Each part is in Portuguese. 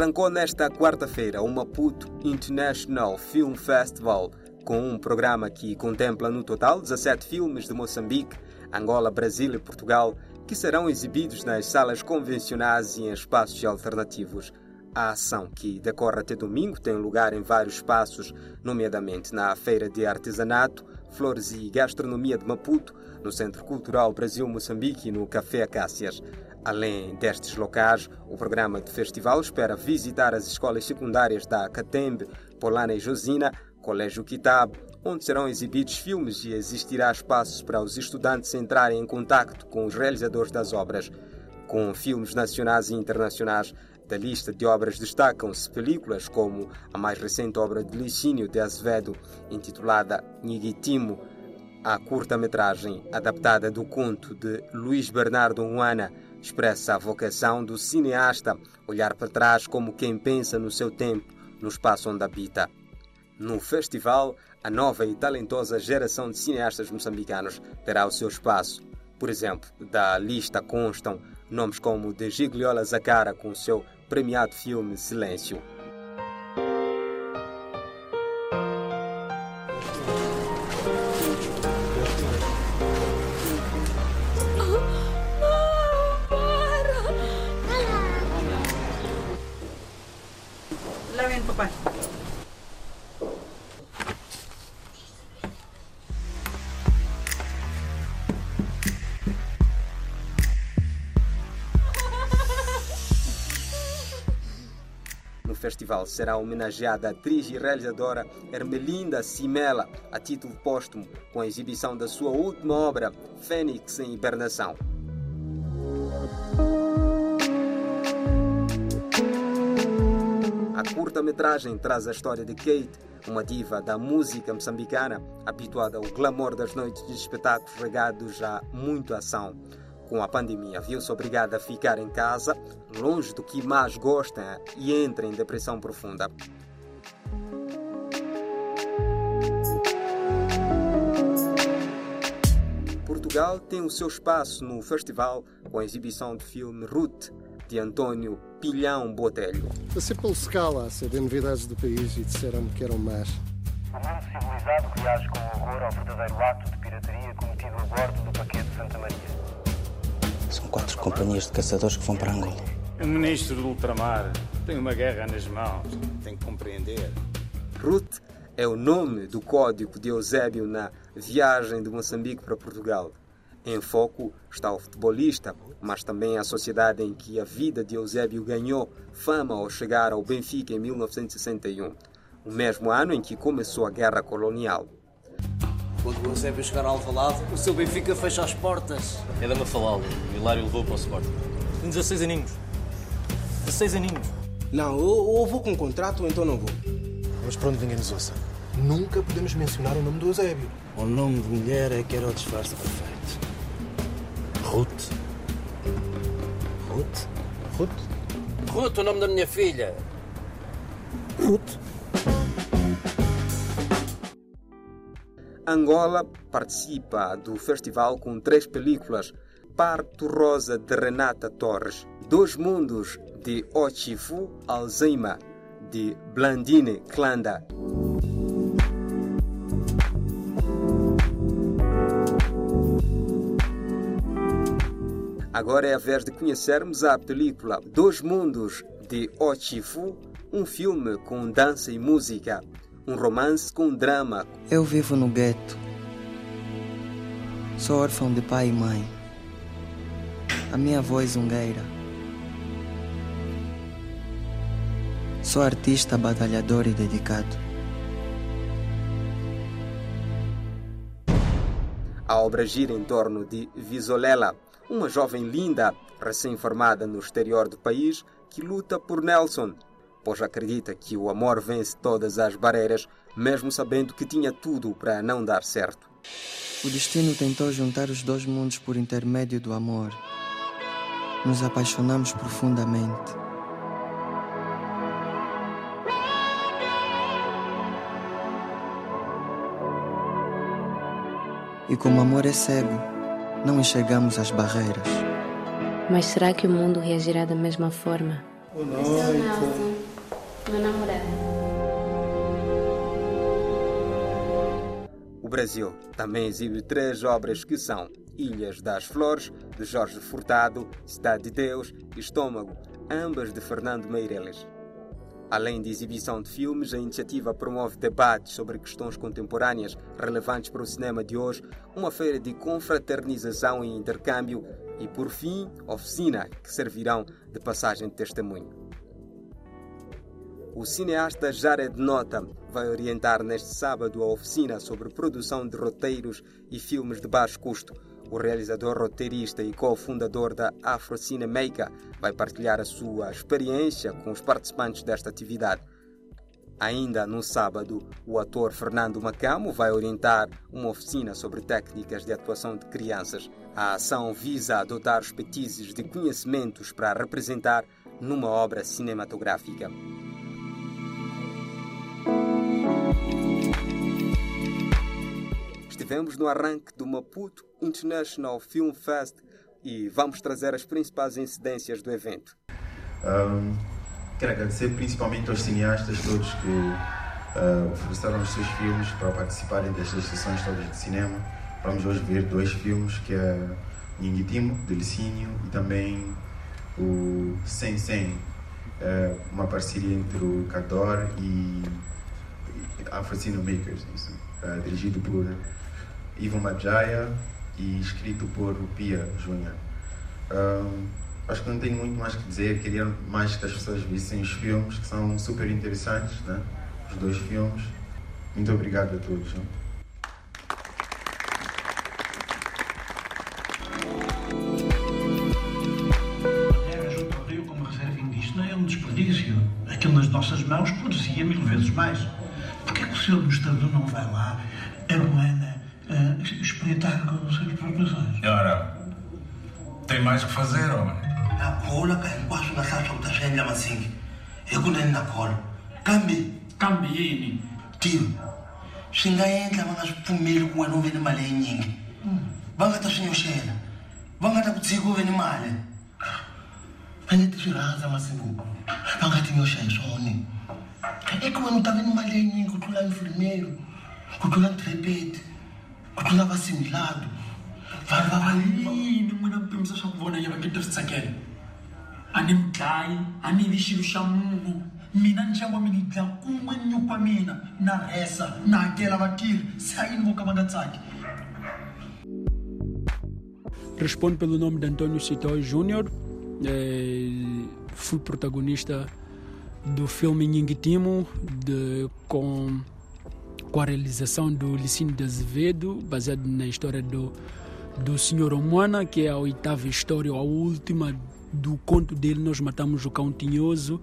Arrancou nesta quarta-feira o Maputo International Film Festival, com um programa que contempla no total 17 filmes de Moçambique, Angola, Brasil e Portugal, que serão exibidos nas salas convencionais e em espaços alternativos. A ação, que decorre até domingo, tem lugar em vários espaços, nomeadamente na Feira de Artesanato, Flores e Gastronomia de Maputo, no Centro Cultural Brasil-Moçambique e no Café Acácias. Além destes locais, o programa de festival espera visitar as escolas secundárias da Catembe, Polana e Josina, Colégio Kitab, onde serão exibidos filmes e existirá espaços para os estudantes entrarem em contato com os realizadores das obras. Com filmes nacionais e internacionais, da lista de obras destacam-se películas como a mais recente obra de Licínio de Azevedo, intitulada Nigitimo, a curta-metragem adaptada do conto de Luís Bernardo Uana, expressa a vocação do cineasta olhar para trás como quem pensa no seu tempo, no espaço onde habita. No festival, a nova e talentosa geração de cineastas moçambicanos terá o seu espaço. Por exemplo, da lista constam nomes como de Gigliola Zacara com o seu premiado filme Silêncio. Festival será homenageada a atriz e realizadora Ermelinda Simela a título póstumo, com a exibição da sua última obra, Fênix em Hibernação. A curta-metragem traz a história de Kate, uma diva da música moçambicana, habituada ao glamour das noites de espetáculos regados a muita ação com a pandemia, viu-se obrigada a ficar em casa, longe do que mais gosta e entra em depressão profunda. Portugal tem o seu espaço no festival com a exibição do filme Ruth, de António Pilhão Botelho. Passei pelo Scala a saber novidades do país e disseram-me que eram más. O mundo civilizado reage com horror ao verdadeiro ato de pirataria cometido a bordo do paquete Santa Maria. São quatro companhias de caçadores que vão para Angola. O ministro do ultramar tem uma guerra nas mãos. Tem que compreender. Ruth é o nome do código de Eusébio na viagem de Moçambique para Portugal. Em foco está o futebolista, mas também a sociedade em que a vida de Eusébio ganhou fama ao chegar ao Benfica em 1961, o mesmo ano em que começou a guerra colonial. Quando o Eusébio chegar ao Alvalade, o seu Benfica fecha as portas. É da Mafalal, o Hilário levou para o Sport. Tem 16 aninhos. 16 aninhos. Não, ou vou com um contrato ou então não vou. Mas para onde ninguém nos ouça, nunca podemos mencionar o nome do Eusébio. O nome de mulher é que era o disfarce perfeito. Ruth. Ruth? Ruth? Ruth, o nome da minha filha. Ruth? Angola participa do festival com três películas: Parto Rosa de Renata Torres, Dois Mundos de Ochifu Alzheimer, de Blandine Klanda. Agora é a vez de conhecermos a película Dois Mundos de Ochifu, um filme com dança e música um romance com drama. Eu vivo no gueto. Sou órfão de pai e mãe. A minha avó é zungueira. Sou artista, batalhador e dedicado. A obra gira em torno de Visolela, uma jovem linda, recém-formada no exterior do país, que luta por Nelson, pois acredita que o amor vence todas as barreiras, mesmo sabendo que tinha tudo para não dar certo. O destino tentou juntar os dois mundos por intermédio do amor. Nos apaixonamos profundamente. E como o amor é cego, não enxergamos as barreiras. Mas será que o mundo reagirá da mesma forma Boa noite. Esse é o Nelson, meu namorado. O Brasil também exibe três obras que são Ilhas das Flores, de Jorge Furtado, Cidade de Deus e Estômago, ambas de Fernando Meireles. Além de exibição de filmes, a iniciativa promove debates sobre questões contemporâneas relevantes para o cinema de hoje, uma feira de confraternização e intercâmbio e, por fim, oficina que servirão de passagem de testemunho. O cineasta Jared Nota vai orientar neste sábado a oficina sobre produção de roteiros e filmes de baixo custo o realizador, roteirista e cofundador da Afro vai partilhar a sua experiência com os participantes desta atividade. Ainda no sábado, o ator Fernando Macamo vai orientar uma oficina sobre técnicas de atuação de crianças. A ação visa dotar os petizes de conhecimentos para representar numa obra cinematográfica. Estivemos no arranque do Maputo International Film Fest e vamos trazer as principais incidências do evento. Um, quero agradecer principalmente aos cineastas todos que uh, ofereceram os seus filmes para participarem destas sessões todas de cinema. Vamos hoje ver dois filmes, que é Ninguitimo, de Licínio, e também o Sem Sem, uh, uma parceria entre o Cador e Afro Cinemakers, isso, uh, dirigido por Ivan Majaya e escrito por Pia Júnior. Um, acho que não tenho muito mais que dizer, queria mais que as pessoas vissem os filmes, que são super interessantes, né? os dois filmes. Muito obrigado a todos. Né? Desperdício. Aquilo nas nossas mãos produzia mil vezes mais. O senhor administrador não vai lá, aruana uh, espreitar com as suas proposições. Ora, tem mais que fazer, homem. A cola que hinkwaswo na hlantswa ku ta swi endla masingi hi ku neni na cola kambe kambe yini tio swi nga endla va nga swi pfumeli ku wena u ve ni mali yinyingi va nga ta swi nyoxela va nga ta ku tshika u ve ni mali va nge ti swi rhandza masiku va nga ti nyoxa hi swone eku wena u ta ve ni mali yinyingi ku tlula mfilimelo ku tlula ntirepeti ku tlula vasimilado vanhu va valini n'wina mi pimisa swa ku vona yeva nge ti swi tsakela a ni mi dlayi a ni vi xilo xa munhu mina ndyangu wa mina yi dlaya kun'we nyuku wa mina. Na rhesa na hakela vatirhi se a yini vo ka va nga tsaki. Respondo pelo nome de Antônio Citói Júnior, eh, fui protagonista do filme Nhingitimo com com a realização do Licínio de Azevedo, baseado na história do, do Senhor Omuana, que é a oitava história, a última do conto dele, Nós Matamos o Cão Tinhoso,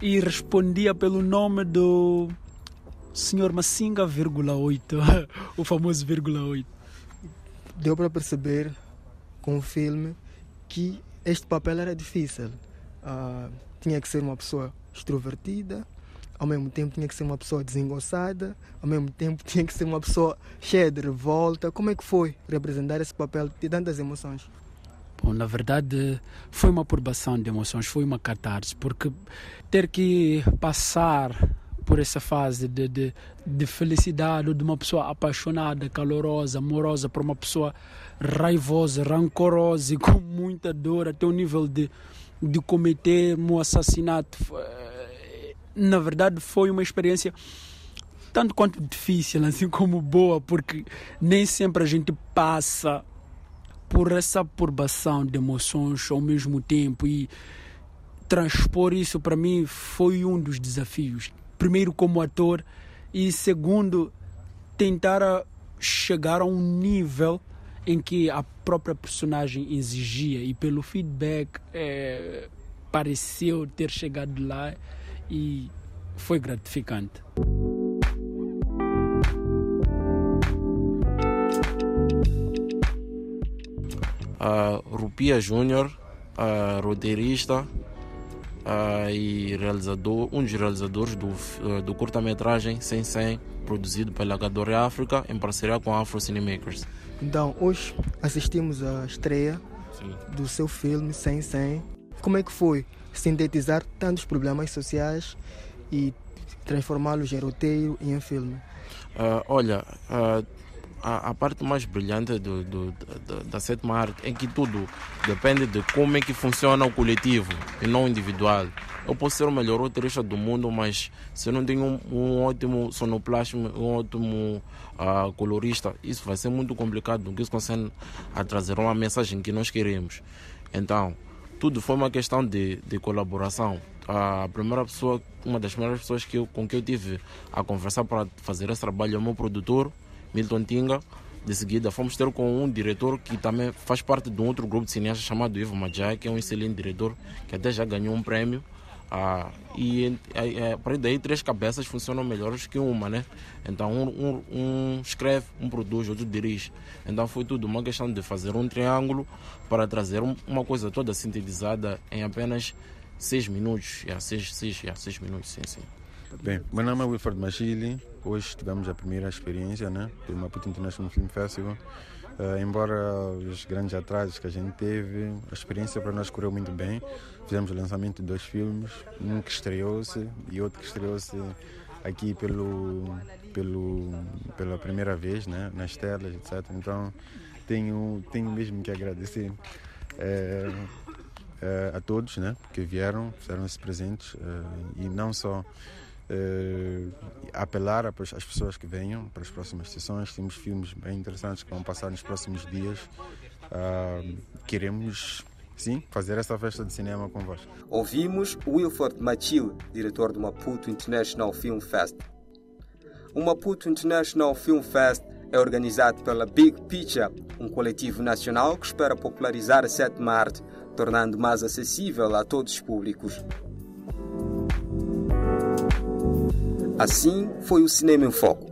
e respondia pelo nome do Senhor Massinga, vírgula 8, o famoso vírgula 8. Deu para perceber com o filme que este papel era difícil. Uh, tinha que ser uma pessoa extrovertida, ao mesmo tempo tinha que ser uma pessoa desengonçada, ao mesmo tempo tinha que ser uma pessoa cheia de revolta. Como é que foi representar esse papel de tantas emoções? Bom, na verdade, foi uma turbação de emoções, foi uma catarse, porque ter que passar por essa fase de, de, de felicidade de uma pessoa apaixonada, calorosa, amorosa, para uma pessoa raivosa, rancorosa e com muita dor, até o nível de, de cometer um assassinato na verdade foi uma experiência tanto quanto difícil, assim como boa, porque nem sempre a gente passa por essa turbação de emoções ao mesmo tempo e transpor isso para mim foi um dos desafios. Primeiro como ator e segundo tentar chegar a um nível em que a própria personagem exigia e pelo feedback é, pareceu ter chegado lá e foi gratificante. Uh, Rupia Júnior, uh, roteirista uh, e realizador, um dos realizadores do, uh, do curta-metragem Sem Sem, produzido pela Gadore África em parceria com a Afro Cinemakers. Então, hoje assistimos à estreia Sim. do seu filme Sem Sem. Como é que foi sintetizar tantos problemas sociais e transformá-los em roteiro e em filme. Uh, olha, uh, a, a, parte mais brilhante do, do, do, da sétima arte é que tudo depende de como é que funciona o coletivo e não o individual. Eu posso ser o melhor roteirista do mundo, mas se eu não tenho um, um ótimo sonoplasma, um ótimo uh, colorista, isso vai ser muito complicado, porque isso consegue a trazer uma mensagem que nós queremos. Então, tudo foi uma questão de, de colaboração. A primeira pessoa, uma das primeiras pessoas que eu, com que eu tive a conversar para fazer esse trabalho é o meu produtor, Milton Tinga. De seguida, fomos ter com um diretor que também faz parte de um outro grupo de cineastas chamado Ivo Majai, que é um excelente diretor, que até já ganhou um prêmio. Ah, e a partir daí, três cabeças funcionam melhores que uma, né? Então, um, um, um, escreve, um produz, outro dirige. Então, foi tudo uma questão de fazer um triângulo para trazer uma coisa toda sintetizada em apenas seis minutos. Yeah, seis, seis, yeah, seis minutos, sim, sim. Bem, meu nome é Wilford Machili. Hoje tivemos a primeira experiência né, do Maputo International Film Festival. Uh, embora os grandes atrasos que a gente teve, a experiência para nós correu muito bem. Fizemos o lançamento de dois filmes, um que estreou-se e outro que estreou-se aqui pelo, pelo, pela primeira vez né, nas telas, etc. Então tenho, tenho mesmo que agradecer é, é, a todos né, que vieram, fizeram-se presentes e não só uh, apelar às pessoas que venham para as próximas sessões. Temos filmes bem interessantes que vão passar nos próximos dias. Uh, queremos sim, fazer essa festa de cinema convosco. Ouvimos Wilford Machil, diretor do Maputo International Film Fest. O Maputo International Film Fest é organizado pela Big Picture, um coletivo nacional que espera popularizar a sétima arte, tornando mais acessível a todos os públicos. Assim foi o Cinema em Foco.